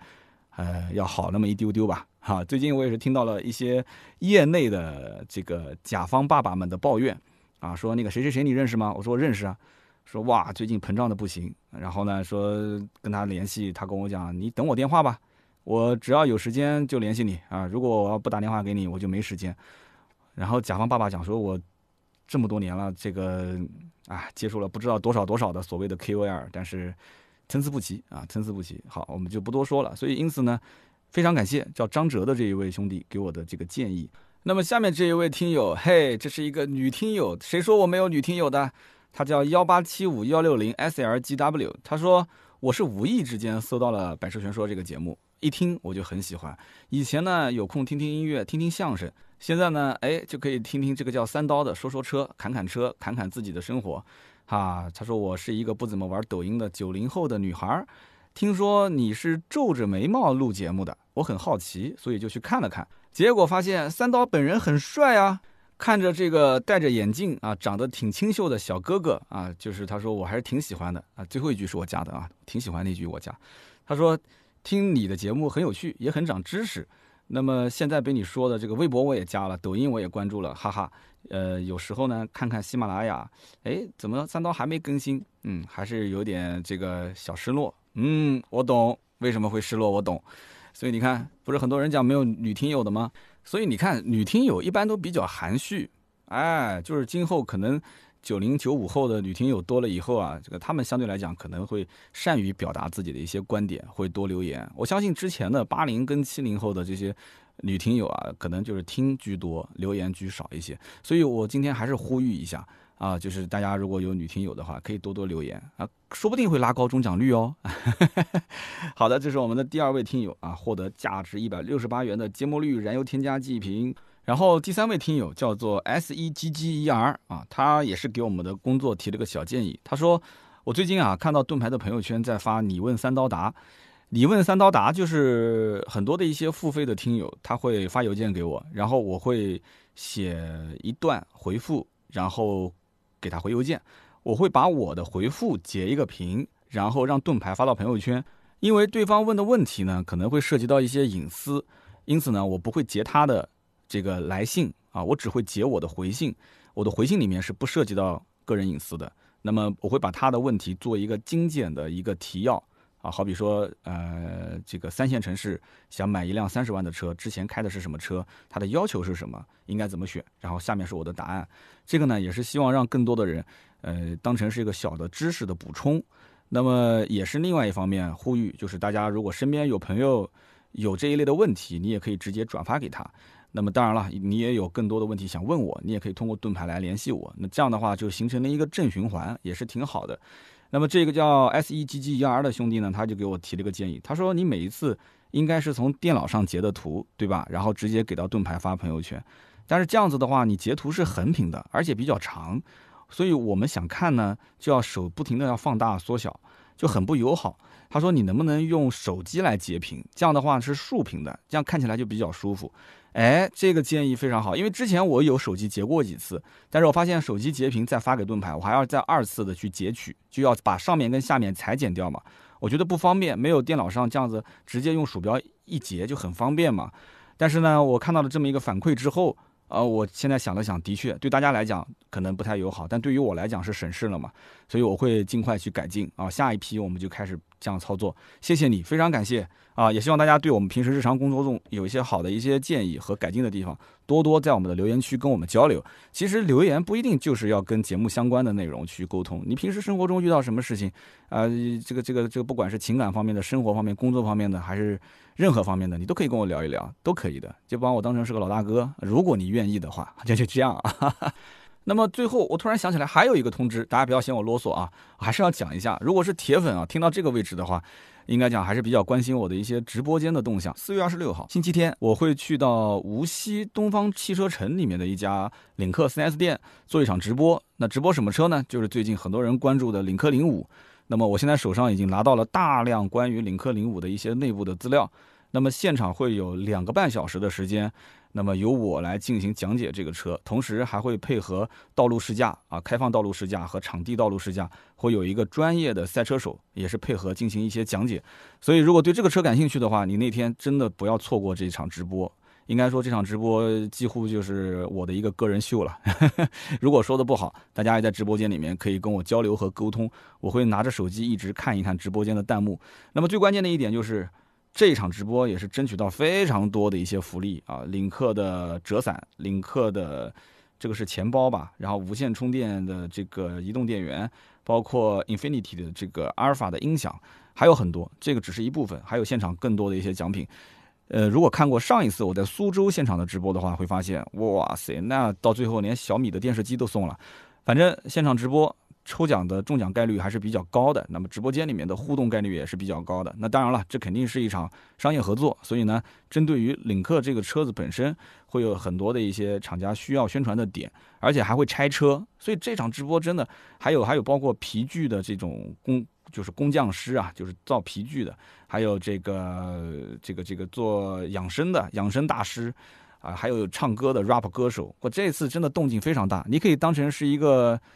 呃，要好那么一丢丢吧。哈，最近我也是听到了一些业内的这个甲方爸爸们的抱怨啊，说那个谁谁谁你认识吗？我说我认识啊，说哇最近膨胀的不行，然后呢说跟他联系，他跟我讲你等我电话吧。我只要有时间就联系你啊！如果我要不打电话给你，我就没时间。然后甲方爸爸讲说，我这么多年了，这个啊，接触了不知道多少多少的所谓的 KOL，但是参差不齐啊，参差不齐。好，我们就不多说了。所以因此呢，非常感谢叫张哲的这一位兄弟给我的这个建议。那么下面这一位听友，嘿，这是一个女听友，谁说我没有女听友的？她叫幺八七五幺六零 SLGW，她说我是无意之间搜到了《百车全说》这个节目。一听我就很喜欢，以前呢有空听听音乐，听听相声，现在呢，哎就可以听听这个叫三刀的说说车，侃侃车，侃侃自己的生活，哈。他说我是一个不怎么玩抖音的九零后的女孩，听说你是皱着眉毛录节目的，我很好奇，所以就去看了看，结果发现三刀本人很帅啊，看着这个戴着眼镜啊，长得挺清秀的小哥哥啊，就是他说我还是挺喜欢的啊。最后一句是我加的啊，挺喜欢那句我加，他说。听你的节目很有趣，也很长知识。那么现在被你说的这个微博我也加了，抖音我也关注了，哈哈。呃，有时候呢看看喜马拉雅，哎，怎么三刀还没更新？嗯，还是有点这个小失落。嗯，我懂为什么会失落，我懂。所以你看，不是很多人讲没有女听友的吗？所以你看，女听友一般都比较含蓄，哎，就是今后可能。九零九五后的女听友多了以后啊，这个他们相对来讲可能会善于表达自己的一些观点，会多留言。我相信之前的八零跟七零后的这些女听友啊，可能就是听居多，留言居少一些。所以我今天还是呼吁一下啊，就是大家如果有女听友的话，可以多多留言啊，说不定会拉高中奖率哦。好的，这是我们的第二位听友啊，获得价值一百六十八元的节末绿燃油添加剂一瓶。然后第三位听友叫做 S E G G E R 啊，他也是给我们的工作提了个小建议。他说，我最近啊看到盾牌的朋友圈在发“你问三刀答”，“你问三刀答”就是很多的一些付费的听友他会发邮件给我，然后我会写一段回复，然后给他回邮件。我会把我的回复截一个屏，然后让盾牌发到朋友圈，因为对方问的问题呢可能会涉及到一些隐私，因此呢我不会截他的。这个来信啊，我只会截我的回信，我的回信里面是不涉及到个人隐私的。那么我会把他的问题做一个精简的一个提要啊，好比说，呃，这个三线城市想买一辆三十万的车，之前开的是什么车，它的要求是什么，应该怎么选，然后下面是我的答案。这个呢，也是希望让更多的人，呃，当成是一个小的知识的补充。那么也是另外一方面呼吁，就是大家如果身边有朋友有这一类的问题，你也可以直接转发给他。那么当然了，你也有更多的问题想问我，你也可以通过盾牌来联系我。那这样的话就形成了一个正循环，也是挺好的。那么这个叫 S E G G E R 的兄弟呢，他就给我提了个建议，他说你每一次应该是从电脑上截的图，对吧？然后直接给到盾牌发朋友圈。但是这样子的话，你截图是横屏的，而且比较长。所以我们想看呢，就要手不停的要放大缩小，就很不友好。他说你能不能用手机来截屏？这样的话是竖屏的，这样看起来就比较舒服。哎，这个建议非常好，因为之前我有手机截过几次，但是我发现手机截屏再发给盾牌，我还要再二次的去截取，就要把上面跟下面裁剪掉嘛。我觉得不方便，没有电脑上这样子直接用鼠标一截就很方便嘛。但是呢，我看到了这么一个反馈之后。呃，我现在想了想，的确对大家来讲可能不太友好，但对于我来讲是省事了嘛，所以我会尽快去改进啊。下一批我们就开始这样操作。谢谢你，非常感谢啊！也希望大家对我们平时日常工作中有一些好的一些建议和改进的地方，多多在我们的留言区跟我们交流。其实留言不一定就是要跟节目相关的内容去沟通，你平时生活中遇到什么事情，啊，这个这个这个，不管是情感方面的、生活方面、工作方面的，还是。任何方面的你都可以跟我聊一聊，都可以的，就把我当成是个老大哥。如果你愿意的话，就就这样啊。那么最后，我突然想起来还有一个通知，大家不要嫌我啰嗦啊，还是要讲一下。如果是铁粉啊，听到这个位置的话，应该讲还是比较关心我的一些直播间的动向。四月二十六号星期天，我会去到无锡东方汽车城里面的一家领克 4S 店做一场直播。那直播什么车呢？就是最近很多人关注的领克零五。那么我现在手上已经拿到了大量关于领克零五的一些内部的资料。那么现场会有两个半小时的时间，那么由我来进行讲解这个车，同时还会配合道路试驾啊，开放道路试驾和场地道路试驾，会有一个专业的赛车手也是配合进行一些讲解。所以如果对这个车感兴趣的话，你那天真的不要错过这场直播。应该说这场直播几乎就是我的一个个人秀了。如果说的不好，大家也在直播间里面可以跟我交流和沟通，我会拿着手机一直看一看直播间的弹幕。那么最关键的一点就是。这一场直播也是争取到非常多的一些福利啊，领克的折伞，领克的这个是钱包吧，然后无线充电的这个移动电源，包括 Infinity 的这个阿尔法的音响，还有很多，这个只是一部分，还有现场更多的一些奖品。呃，如果看过上一次我在苏州现场的直播的话，会发现，哇塞，那到最后连小米的电视机都送了，反正现场直播。抽奖的中奖概率还是比较高的，那么直播间里面的互动概率也是比较高的。那当然了，这肯定是一场商业合作，所以呢，针对于领克这个车子本身，会有很多的一些厂家需要宣传的点，而且还会拆车。所以这场直播真的还有还有包括皮具的这种工，就是工匠师啊，就是造皮具的，还有这个这个这个做养生的养生大师啊，还有唱歌的 rap 歌手。我这次真的动静非常大，你可以当成是一个。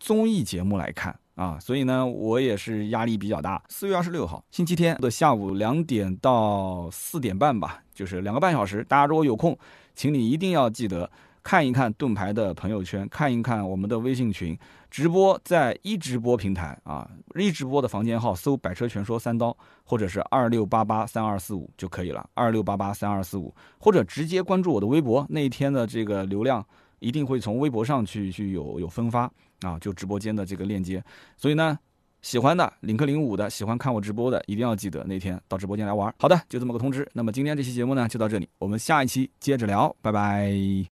综艺节目来看啊，所以呢，我也是压力比较大。四月二十六号星期天的下午两点到四点半吧，就是两个半小时。大家如果有空，请你一定要记得看一看盾牌的朋友圈，看一看我们的微信群直播，在一直播平台啊，一直播的房间号搜“百车全说三刀”或者是二六八八三二四五就可以了，二六八八三二四五，或者直接关注我的微博，那一天的这个流量一定会从微博上去去有有分发。啊，就直播间的这个链接，所以呢，喜欢的领克零五的，喜欢看我直播的，一定要记得那天到直播间来玩。好的，就这么个通知。那么今天这期节目呢，就到这里，我们下一期接着聊，拜拜。